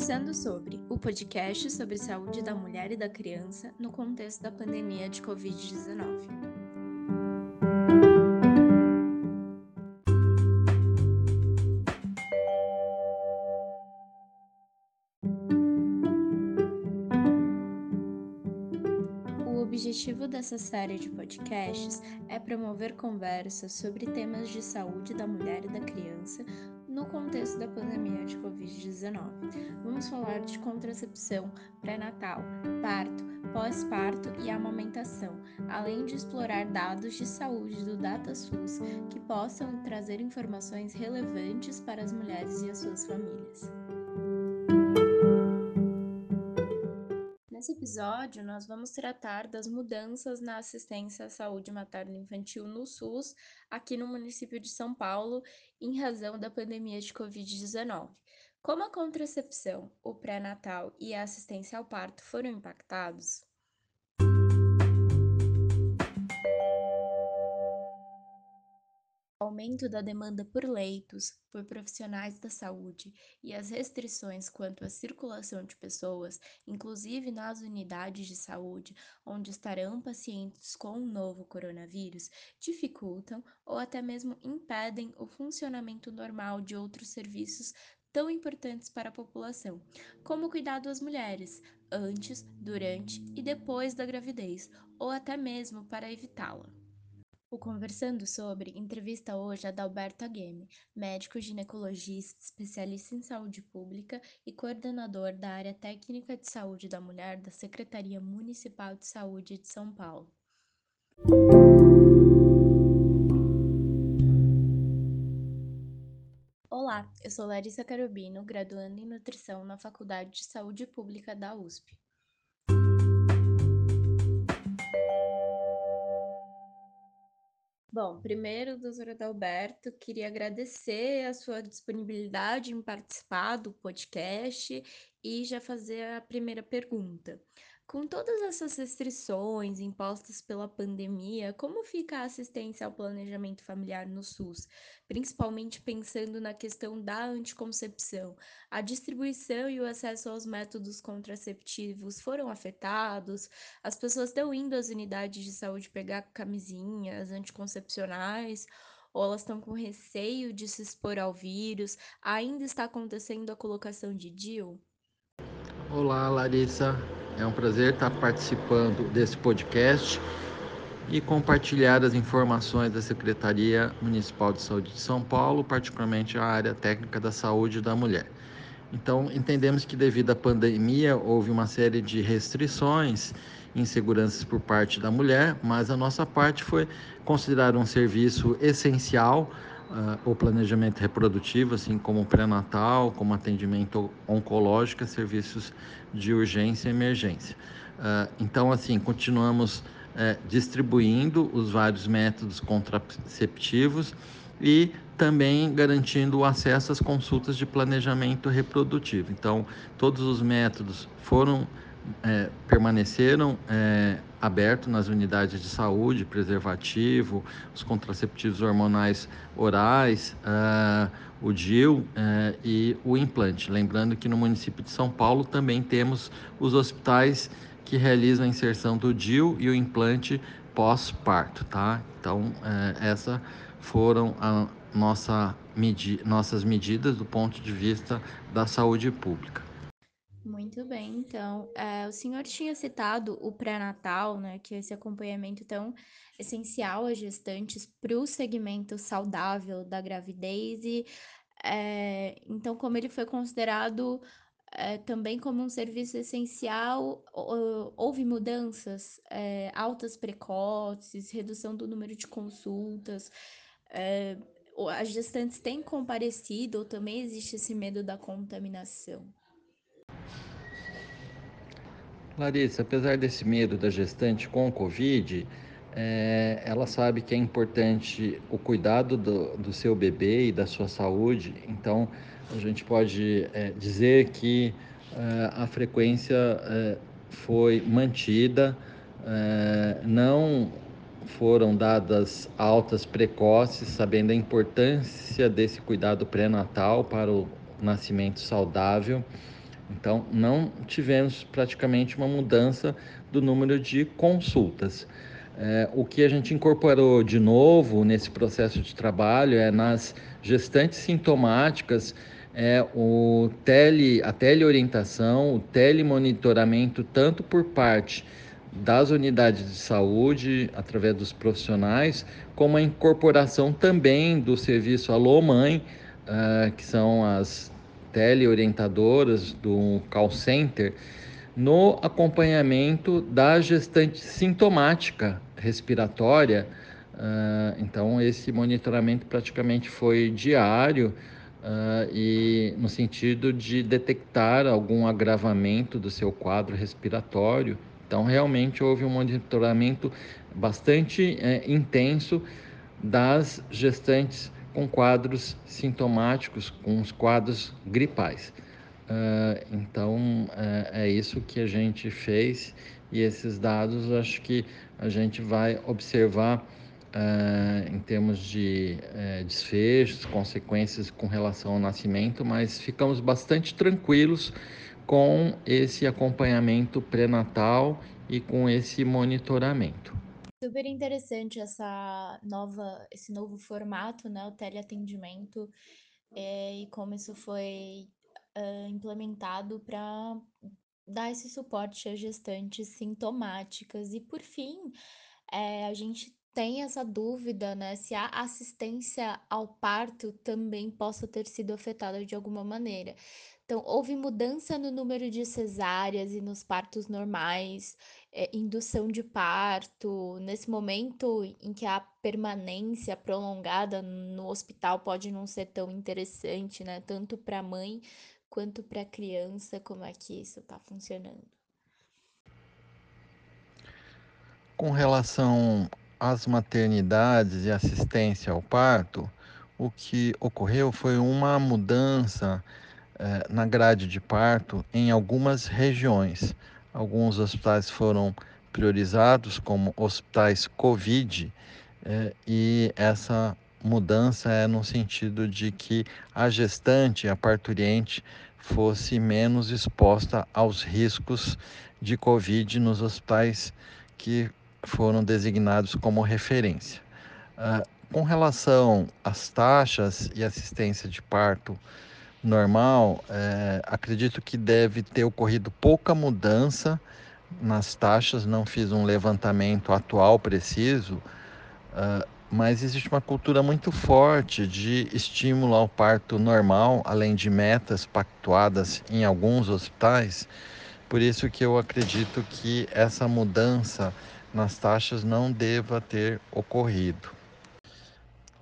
Conversando sobre o podcast sobre saúde da mulher e da criança no contexto da pandemia de Covid-19. objetivo dessa série de podcasts é promover conversas sobre temas de saúde da mulher e da criança no contexto da pandemia de Covid-19. Vamos falar de contracepção, pré-natal, parto, pós-parto e amamentação, além de explorar dados de saúde do DataSUS que possam trazer informações relevantes para as mulheres e as suas famílias. Nesse episódio, nós vamos tratar das mudanças na assistência à saúde materno-infantil no SUS, aqui no município de São Paulo, em razão da pandemia de Covid-19. Como a contracepção, o pré-natal e a assistência ao parto foram impactados, aumento da demanda por leitos, por profissionais da saúde e as restrições quanto à circulação de pessoas, inclusive nas unidades de saúde onde estarão pacientes com o novo coronavírus, dificultam ou até mesmo impedem o funcionamento normal de outros serviços tão importantes para a população, como o cuidado às mulheres, antes, durante e depois da gravidez, ou até mesmo para evitá-la. O Conversando Sobre entrevista hoje a Dalberto Agueme, médico ginecologista, especialista em saúde pública e coordenador da área técnica de saúde da mulher da Secretaria Municipal de Saúde de São Paulo. Olá, eu sou Larissa Carobino, graduando em nutrição na Faculdade de Saúde Pública da USP. Bom, primeiro, doutora Adalberto, queria agradecer a sua disponibilidade em participar do podcast e já fazer a primeira pergunta. Com todas essas restrições impostas pela pandemia, como fica a assistência ao planejamento familiar no SUS, principalmente pensando na questão da anticoncepção? A distribuição e o acesso aos métodos contraceptivos foram afetados? As pessoas estão indo às unidades de saúde pegar camisinhas anticoncepcionais? Ou elas estão com receio de se expor ao vírus? Ainda está acontecendo a colocação de DIU? Olá, Larissa. É um prazer estar participando desse podcast e compartilhar as informações da Secretaria Municipal de Saúde de São Paulo, particularmente a área técnica da saúde da mulher. Então, entendemos que devido à pandemia houve uma série de restrições, inseguranças por parte da mulher, mas a nossa parte foi considerar um serviço essencial uh, o planejamento reprodutivo, assim como pré-natal, como atendimento oncológico, serviços de urgência e emergência. Uh, então, assim, continuamos uh, distribuindo os vários métodos contraceptivos e também garantindo o acesso às consultas de planejamento reprodutivo. Então, todos os métodos foram é, permaneceram é, abertos nas unidades de saúde, preservativo, os contraceptivos hormonais orais, uh, o DIL uh, e o implante. Lembrando que no município de São Paulo também temos os hospitais que realizam a inserção do DIL e o implante pós-parto, tá? Então, uh, essas foram a nossa medi nossas medidas do ponto de vista da saúde pública. Muito bem, então, é, o senhor tinha citado o pré-natal, né, que é esse acompanhamento tão essencial às gestantes para o segmento saudável da gravidez, e é, então, como ele foi considerado é, também como um serviço essencial, houve mudanças, altas precoces, redução do número de consultas, as gestantes têm comparecido ou também existe esse medo da contaminação? Larissa, apesar desse medo da gestante com o Covid, é, ela sabe que é importante o cuidado do, do, seu bebê e da sua saúde, então a gente pode é, dizer que é, a frequência é, foi mantida, é, não foram dadas altas precoces, sabendo a importância desse cuidado pré-natal para o nascimento saudável Então, não tivemos praticamente uma mudança do número de consultas. É, o que a gente incorporou de novo nesse processo de trabalho é nas gestantes sintomáticas, é o tele, a teleorientação, o telemonitoramento, tanto por parte das unidades de saúde, através dos profissionais, como a incorporação também do serviço Alô Mãe, uh, que são as teleorientadoras do call center, no acompanhamento da gestante sintomática respiratória. Uh, então, esse monitoramento praticamente foi diário uh, e no sentido de detectar algum agravamento do seu quadro respiratório. Então, realmente houve um monitoramento bastante é, intenso das gestantes com quadros sintomáticos, com os quadros gripais. Uh, então, uh, é isso que a gente fez e esses dados acho que a gente vai observar uh, em termos de uh, desfechos, consequências com relação ao nascimento, mas ficamos bastante tranquilos com esse acompanhamento pré-natal e com esse monitoramento. Super interessante essa nova, esse novo formato, né, o teleatendimento, é, e como isso foi implementado para dar esse suporte às gestantes sintomáticas. E por fim, é, a gente tem essa dúvida, né, se a assistência ao parto também possa ter sido afetada de alguma maneira. Então, houve mudança no número de cesáreas e nos partos normais, é, indução de parto. Nesse momento em que a permanência prolongada no hospital pode não ser tão interessante, né? Tanto para a mãe quanto para a criança, como é que isso está funcionando? Com relação às maternidades e assistência ao parto, o que ocorreu foi uma mudança eh, na grade de parto em algumas regiões. Alguns hospitais foram priorizados como hospitais Covid, eh, e essa mudança é no sentido de que a gestante, a parturiente, fosse menos exposta aos riscos de Covid nos hospitais que foram designados como referência. Uh, com relação às taxas e assistência de parto normal, é, acredito que deve ter ocorrido pouca mudança nas taxas, não fiz um levantamento atual preciso, uh, mas existe uma cultura muito forte de estímulo ao parto normal, além de metas pactuadas em alguns hospitais. Por isso que eu acredito que essa mudança nas taxas não deva ter ocorrido.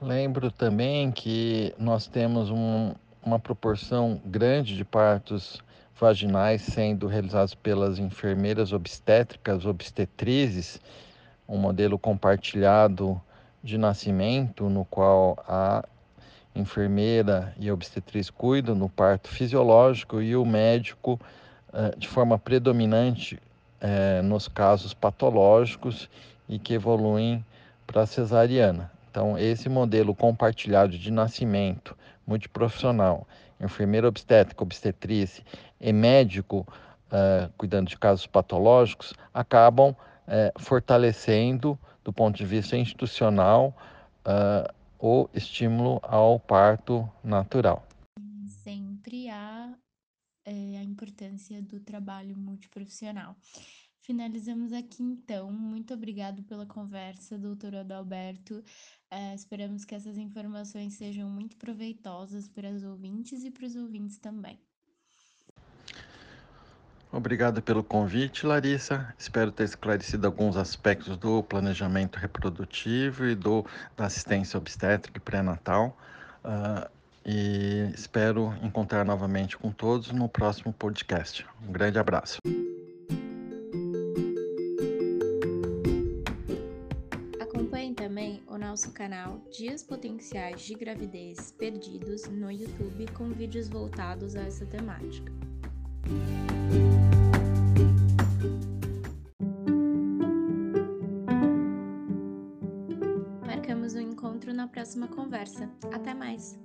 Lembro também que nós temos um, uma proporção grande de partos vaginais sendo realizados pelas enfermeiras obstétricas, obstetrizes, um modelo compartilhado de nascimento no qual a enfermeira e a obstetriz cuidam no parto fisiológico e o médico eh, de forma predominante eh, nos casos patológicos e que evoluem para a cesariana. Então, esse modelo compartilhado de nascimento multiprofissional, enfermeira obstétrica, obstetriz e médico uh, cuidando de casos patológicos, acabam uh, fortalecendo, do ponto de vista institucional, uh, o estímulo ao parto natural. Sempre há é, a importância do trabalho multiprofissional. Finalizamos aqui então. Muito obrigado pela conversa, doutor Adalberto. É, esperamos que essas informações sejam muito proveitosas para os ouvintes e para os ouvintes também. Obrigado pelo convite, Larissa. Espero ter esclarecido alguns aspectos do planejamento reprodutivo e do, da assistência obstétrica e pré-natal. Uh, e espero encontrar novamente com todos no próximo podcast. Um grande abraço. Canal Dias Potenciais de Gravidez Perdidos no YouTube com vídeos voltados a essa temática. Marcamos um encontro na próxima conversa. Até mais!